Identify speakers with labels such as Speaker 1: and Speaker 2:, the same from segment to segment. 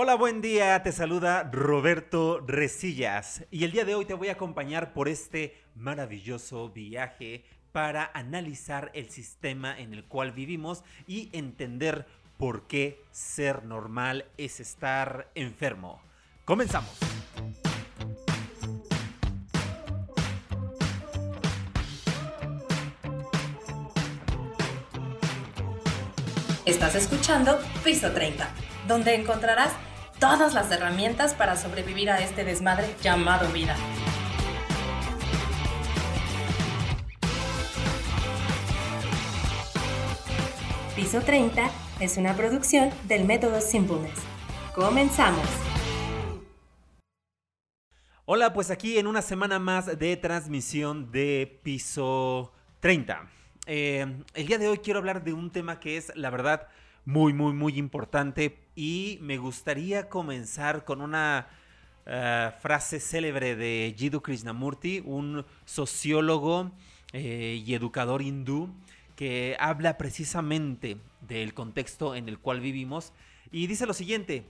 Speaker 1: Hola, buen día, te saluda Roberto Resillas y el día de hoy te voy a acompañar por este maravilloso viaje para analizar el sistema en el cual vivimos y entender por qué ser normal es estar enfermo. Comenzamos.
Speaker 2: Estás escuchando Piso 30, donde encontrarás todas las herramientas para sobrevivir a este desmadre llamado vida. Piso 30 es una producción del método Simpleness. Comenzamos.
Speaker 1: Hola, pues aquí en una semana más de transmisión de Piso 30. Eh, el día de hoy quiero hablar de un tema que es, la verdad, muy, muy, muy importante y me gustaría comenzar con una eh, frase célebre de Jiddu Krishnamurti, un sociólogo eh, y educador hindú que habla precisamente del contexto en el cual vivimos y dice lo siguiente,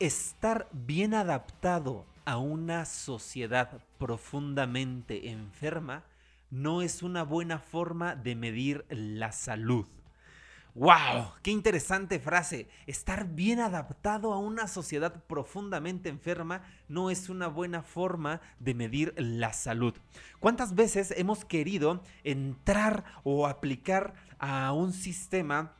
Speaker 1: estar bien adaptado a una sociedad profundamente enferma no es una buena forma de medir la salud. ¡Wow! ¡Qué interesante frase! Estar bien adaptado a una sociedad profundamente enferma no es una buena forma de medir la salud. ¿Cuántas veces hemos querido entrar o aplicar a un sistema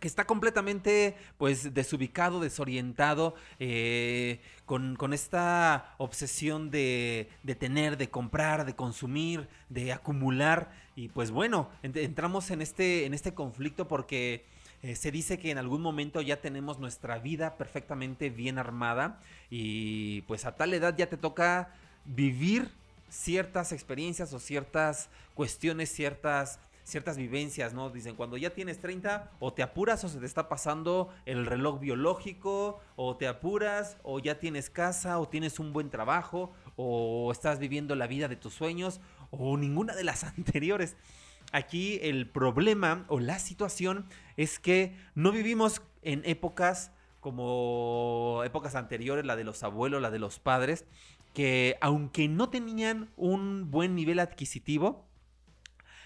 Speaker 1: que está completamente pues desubicado, desorientado, eh, con, esta obsesión de, tener, de comprar, de consumir, de acumular. Y pues bueno, entramos en este, en este conflicto porque eh, se dice que en algún momento ya tenemos nuestra vida perfectamente bien armada y pues a tal edad ya te toca vivir ciertas experiencias o ciertas cuestiones, ciertas ciertas vivencias, ¿no? Dicen, cuando ya tienes 30, o te apuras o se te está pasando el reloj biológico, o te apuras, o ya tienes casa, o tienes un buen trabajo, o estás viviendo la vida de tus sueños, o ninguna de las anteriores. Aquí el problema o la situación es que no vivimos en épocas como épocas anteriores, la de los abuelos, la de los padres, que aunque no tenían un buen nivel adquisitivo,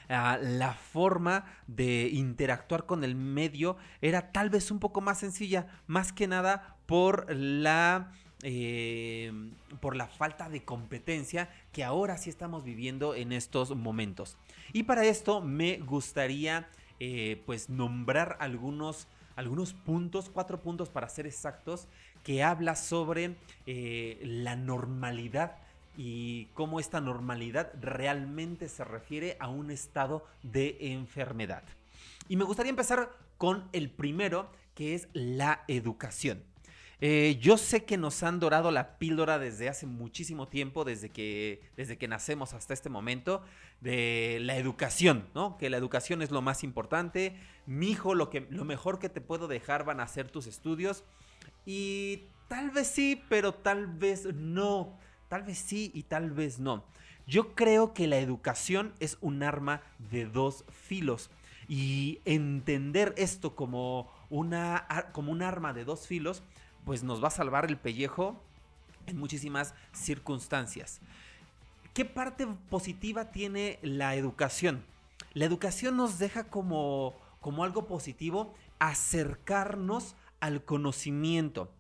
Speaker 1: la forma de interactuar con el medio era tal vez un poco más sencilla, más que nada por la... Eh, por la falta de competencia que ahora sí estamos viviendo en estos momentos. Y para esto me gustaría eh, pues nombrar algunos, algunos puntos, cuatro puntos para ser exactos, que habla sobre eh, la normalidad y cómo esta normalidad realmente se refiere a un estado de enfermedad. Y me gustaría empezar con el primero, que es la educación. Eh, yo sé que nos han dorado la píldora desde hace muchísimo tiempo, desde que, desde que nacemos hasta este momento, de la educación, ¿no? Que la educación es lo más importante. Mi hijo, lo, lo mejor que te puedo dejar van a ser tus estudios. Y tal vez sí, pero tal vez no. Tal vez sí y tal vez no. Yo creo que la educación es un arma de dos filos. Y entender esto como, una, como un arma de dos filos, pues nos va a salvar el pellejo en muchísimas circunstancias. ¿Qué parte positiva tiene la educación? La educación nos deja como, como algo positivo acercarnos al conocimiento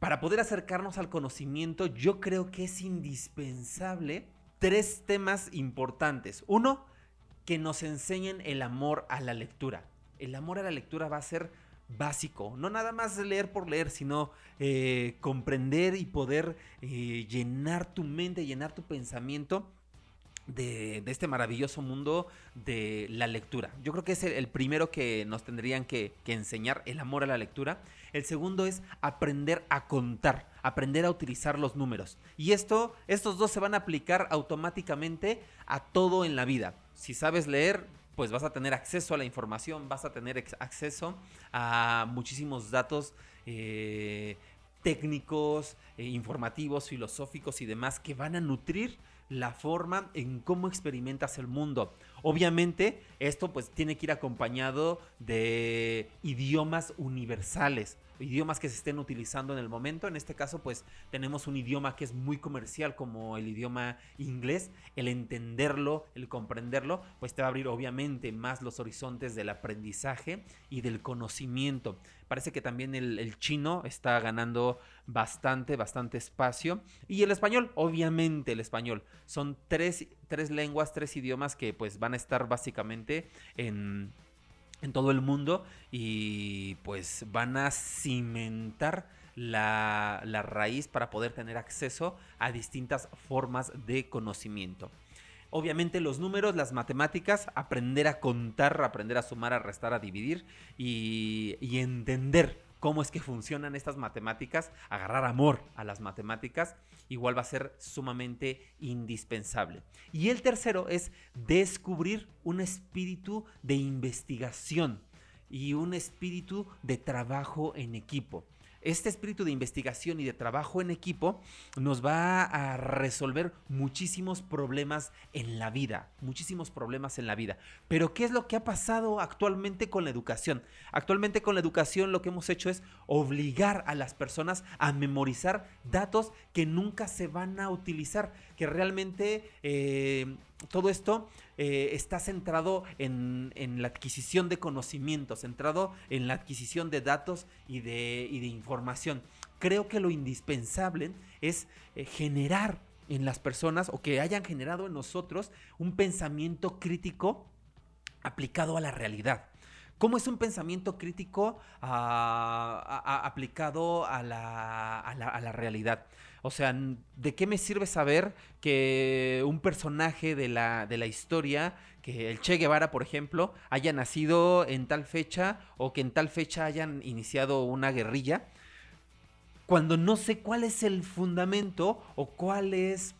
Speaker 1: para poder acercarnos al conocimiento, yo creo que es indispensable tres temas importantes. Uno, que nos enseñen el amor a la lectura. El amor a la lectura va a ser básico, no nada más leer por leer, sino eh, comprender y poder eh, llenar tu mente, llenar tu pensamiento de, este maravilloso mundo de la lectura. Yo creo que es el, primero que nos tendrían que, enseñar, el amor a la lectura. El segundo es aprender a contar, aprender a utilizar los números. Y esto, estos dos se van a aplicar automáticamente a todo en la vida. Si sabes leer, pues vas a tener acceso a la información, vas a tener acceso a muchísimos datos eh, técnicos, eh, informativos, filosóficos y demás que van a nutrir la forma en cómo experimentas el mundo. Obviamente, esto pues tiene que ir acompañado de idiomas universales. Idiomas que se estén utilizando en el momento. En este caso, pues tenemos un idioma que es muy comercial como el idioma inglés. El entenderlo, el comprenderlo, pues te va a abrir obviamente más los horizontes del aprendizaje y del conocimiento. Parece que también el, chino está ganando bastante, bastante espacio. Y el español, obviamente el español. Son tres, tres lenguas, tres idiomas que pues van a estar básicamente en en todo el mundo y pues van a cimentar la, raíz para poder tener acceso a distintas formas de conocimiento. Obviamente los números, las matemáticas, aprender a contar, aprender a sumar, a restar, a dividir y, y entender cómo es que funcionan estas matemáticas, agarrar amor a las matemáticas, igual va a ser sumamente indispensable. Y el tercero es descubrir un espíritu de investigación y un espíritu de trabajo en equipo este espíritu de investigación y de trabajo en equipo nos va a resolver muchísimos problemas en la vida, muchísimos problemas en la vida. Pero ¿qué es lo que ha pasado actualmente con la educación? Actualmente con la educación lo que hemos hecho es obligar a las personas a memorizar datos que nunca se van a utilizar, que realmente eh, todo esto eh, está centrado en, la adquisición de conocimientos, centrado en la adquisición de datos y de, información. Creo que lo indispensable es eh, generar en las personas o que hayan generado en nosotros un pensamiento crítico aplicado a la realidad. ¿Cómo es un pensamiento crítico ah, aplicado a la realidad? O sea, ¿de qué me sirve saber que un personaje de la, de la historia, que el Che Guevara, por ejemplo, haya nacido en tal fecha o que en tal fecha hayan iniciado una guerrilla? Cuando no sé cuál es el fundamento o cuál es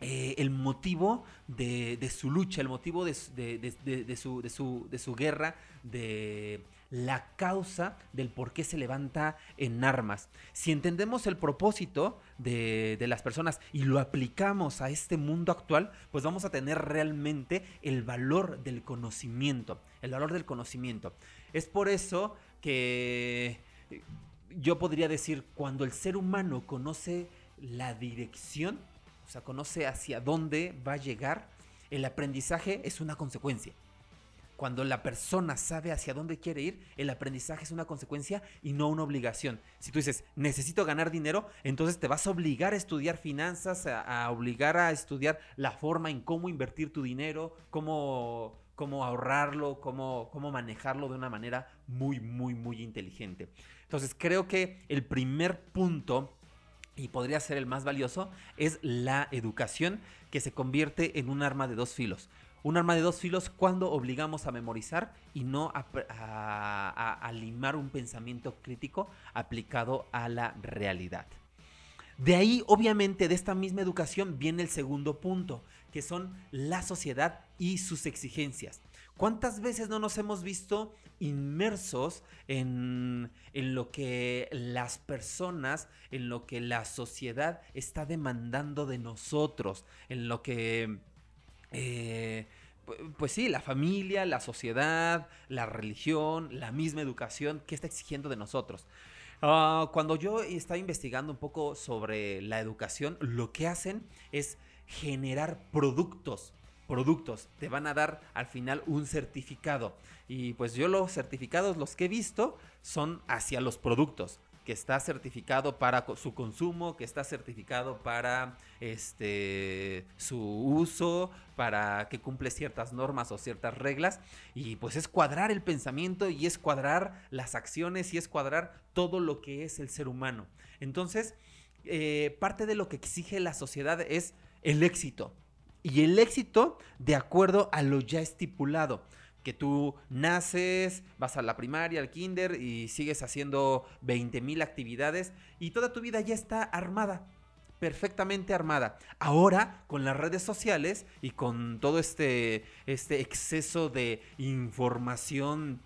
Speaker 1: eh, el motivo de, su lucha, el motivo de, su, de su guerra, de la causa del por qué se levanta en armas. Si entendemos el propósito de, las personas y lo aplicamos a este mundo actual, pues vamos a tener realmente el valor del conocimiento. El valor del conocimiento. Es por eso que yo podría decir, cuando el ser humano conoce la dirección, o sea, conoce hacia dónde va a llegar, el aprendizaje es una consecuencia. Cuando la persona sabe hacia dónde quiere ir, el aprendizaje es una consecuencia y no una obligación. Si tú dices, necesito ganar dinero, entonces te vas a obligar a estudiar finanzas, a, obligar a estudiar la forma en cómo invertir tu dinero, cómo, cómo ahorrarlo, cómo, cómo manejarlo de una manera muy, muy, muy inteligente. Entonces creo que el primer punto y podría ser el más valioso, es la educación que se convierte en un arma de dos filos un arma de dos filos cuando obligamos a memorizar y no a, limar un pensamiento crítico aplicado a la realidad. De ahí, obviamente, de esta misma educación viene el segundo punto, que son la sociedad y sus exigencias. ¿Cuántas veces no nos hemos visto inmersos en, lo que las personas, en lo que la sociedad está demandando de nosotros, en lo que eh, pues sí, la familia, la sociedad, la religión, la misma educación, ¿qué está exigiendo de nosotros? Ah, cuando yo estaba investigando un poco sobre la educación, lo que hacen es generar productos. Productos, te van a dar al final un certificado. Y pues yo los certificados, los que he visto, son hacia los productos que está certificado para su consumo, que está certificado para este su uso, para que cumple ciertas normas o ciertas reglas y pues es cuadrar el pensamiento y es cuadrar las acciones y es cuadrar todo lo que es el ser humano. Entonces, eh, parte de lo que exige la sociedad es el éxito. Y el éxito de acuerdo a lo ya estipulado que tú naces, vas a la primaria, al kinder y sigues haciendo 20 mil actividades y toda tu vida ya está armada, perfectamente armada. Ahora, con las redes sociales y con todo este, este exceso de información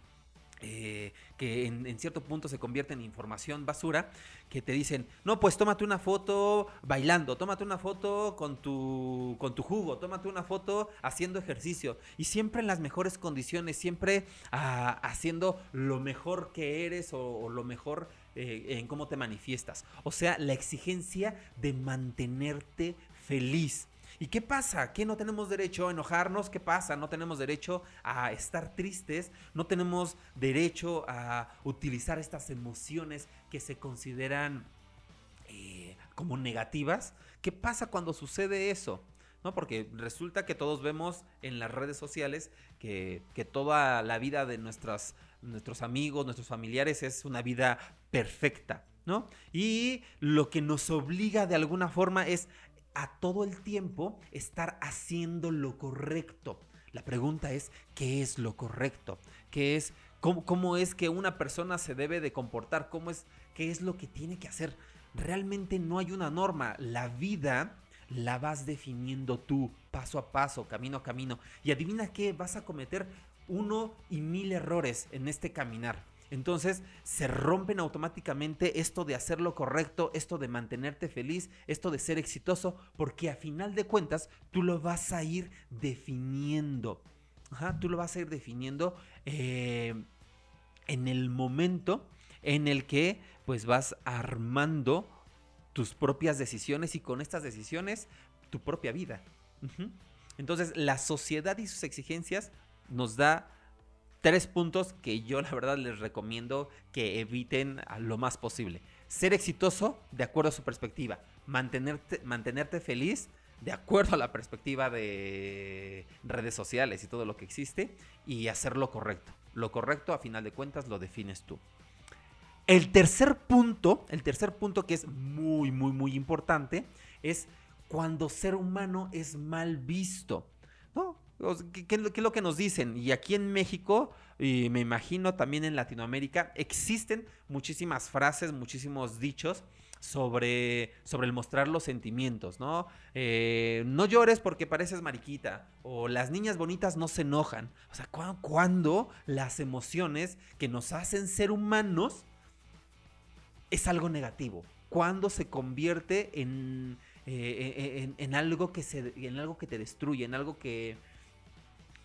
Speaker 1: eh, que en, cierto punto se convierte en información basura, que te dicen, no, pues tómate una foto bailando, tómate una foto con tu, con tu jugo, tómate una foto haciendo ejercicio, y siempre en las mejores condiciones, siempre ah, haciendo lo mejor que eres o, lo mejor eh, en cómo te manifiestas. O sea, la exigencia de mantenerte feliz. ¿Y qué pasa? ¿Qué no tenemos derecho a enojarnos? ¿Qué pasa? No tenemos derecho a estar tristes, no tenemos derecho a utilizar estas emociones que se consideran eh, como negativas. ¿Qué pasa cuando sucede eso? ¿No? Porque resulta que todos vemos en las redes sociales que, toda la vida de nuestros amigos, nuestros familiares es una vida perfecta, ¿no? Y lo que nos obliga de alguna forma es a todo el tiempo estar haciendo lo correcto. La pregunta es, ¿qué es lo correcto? ¿Qué es, cómo, cómo, es que una persona se debe de comportar? ¿Cómo es, qué es lo que tiene que hacer? Realmente no hay una norma. La vida la vas definiendo tú, paso a paso, camino a camino. Y adivina qué, vas a cometer uno y mil errores en este caminar. Entonces se rompen automáticamente esto de hacer lo correcto, esto de mantenerte feliz, esto de ser exitoso, porque a final de cuentas tú lo vas a ir definiendo. tú lo vas a ir definiendo eh, en el momento en el que pues vas armando tus propias decisiones y con estas decisiones tu propia vida. Entonces la sociedad y sus exigencias nos da tres puntos que yo la verdad les recomiendo que eviten lo más posible. Ser exitoso de acuerdo a su perspectiva. Mantenerte, mantenerte feliz de acuerdo a la perspectiva de redes sociales y todo lo que existe. Y hacer lo correcto. Lo correcto a final de cuentas lo defines tú. El tercer punto, el tercer punto que es muy, muy, muy importante, es cuando ser humano es mal visto. ¿No? ¿Qué, es lo que nos dicen? Y aquí en México, y me imagino también en Latinoamérica, existen muchísimas frases, muchísimos dichos sobre, sobre el mostrar los sentimientos, ¿no? Eh, no llores porque pareces mariquita, o las niñas bonitas no se enojan. O sea, cuando las emociones que nos hacen ser humanos es algo negativo? Cuando se convierte en, eh, en, algo que se, en algo que te destruye, en algo que,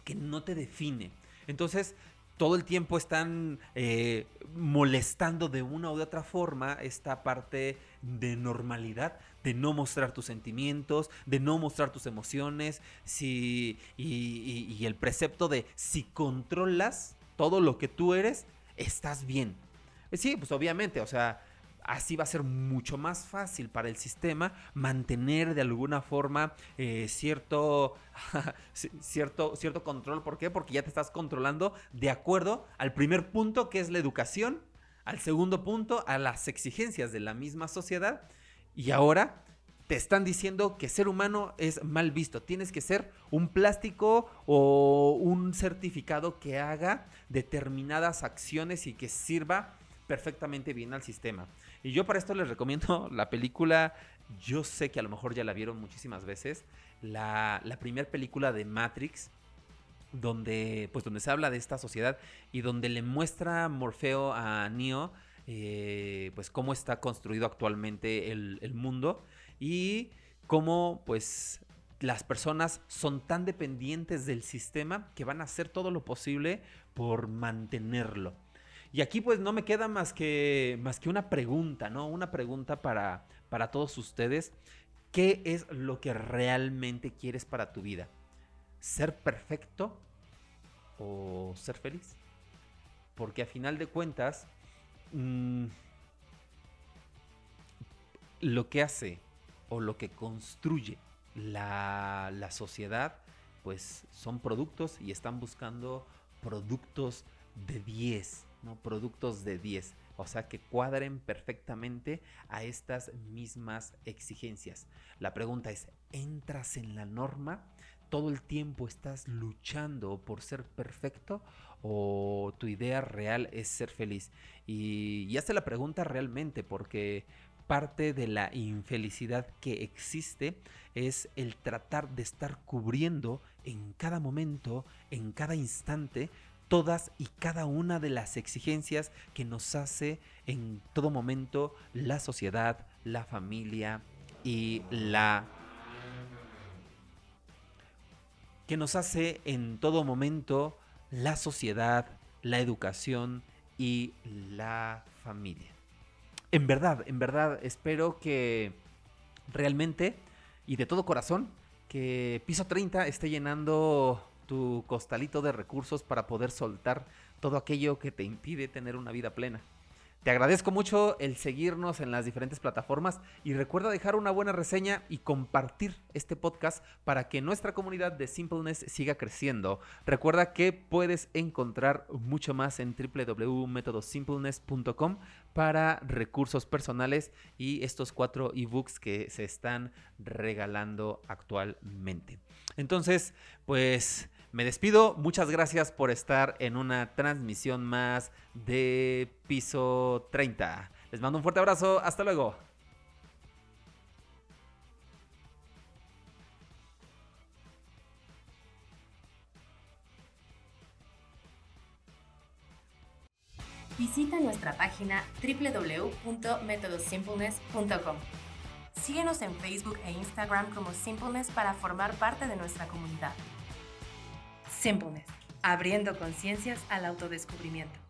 Speaker 1: que no te define. Entonces, todo el tiempo están eh, molestando de una u otra forma esta parte de normalidad, de no mostrar tus sentimientos, de no mostrar tus emociones, si, y, y el precepto de si controlas todo lo que tú eres, estás bien. Sí, pues obviamente, o sea, Así va a ser mucho más fácil para el sistema mantener de alguna forma eh, cierto, cierto, cierto control. ¿Por qué? Porque ya te estás controlando de acuerdo al primer punto que es la educación, al segundo punto a las exigencias de la misma sociedad y ahora te están diciendo que ser humano es mal visto. Tienes que ser un plástico o un certificado que haga determinadas acciones y que sirva perfectamente bien al sistema. Y yo para esto les recomiendo la película, yo sé que a lo mejor ya la vieron muchísimas veces, la, la primera película de Matrix, donde, pues, donde se habla de esta sociedad y donde le muestra Morfeo a Neo, eh, pues cómo está construido actualmente el, el mundo y cómo pues las personas son tan dependientes del sistema que van a hacer todo lo posible por mantenerlo. Y aquí pues no me queda más que, más que una pregunta, ¿no? Una pregunta para, para todos ustedes. ¿Qué es lo que realmente quieres para tu vida? ¿Ser perfecto o ser feliz? Porque a final de cuentas, mm, lo que hace o lo que construye la, la sociedad, pues son productos y están buscando productos de 10, Productos de 10. O sea, que cuadren perfectamente a estas mismas exigencias. La pregunta es, ¿entras en la norma? ¿Todo el tiempo estás luchando por ser perfecto? ¿O tu idea real es ser feliz? Y, y hazte la pregunta realmente, porque parte de la infelicidad que existe es el tratar de estar cubriendo en cada momento, en cada instante, todas y cada una de las exigencias que nos hace en todo momento la sociedad, la familia y la que nos hace en todo momento la sociedad, la educación y la familia. en verdad, en verdad, espero que realmente y de todo corazón que Piso 30 esté llenando tu costalito de recursos para poder soltar todo aquello que te impide tener una vida plena. Te agradezco mucho el seguirnos en las diferentes plataformas y recuerda dejar una buena reseña y compartir este podcast para que nuestra comunidad de Simpleness siga creciendo. Recuerda que puedes encontrar mucho más en www.metodosimpleness.com para recursos personales y estos cuatro ebooks que se están regalando actualmente. Entonces, pues me despido. Muchas gracias por estar en una transmisión más de piso 30. Les mando un fuerte abrazo. Hasta luego.
Speaker 2: Visita nuestra página www.metodosimpleness.com. Síguenos en Facebook e Instagram como Simpleness para formar parte de nuestra comunidad. Simpleness, abriendo conciencias al autodescubrimiento.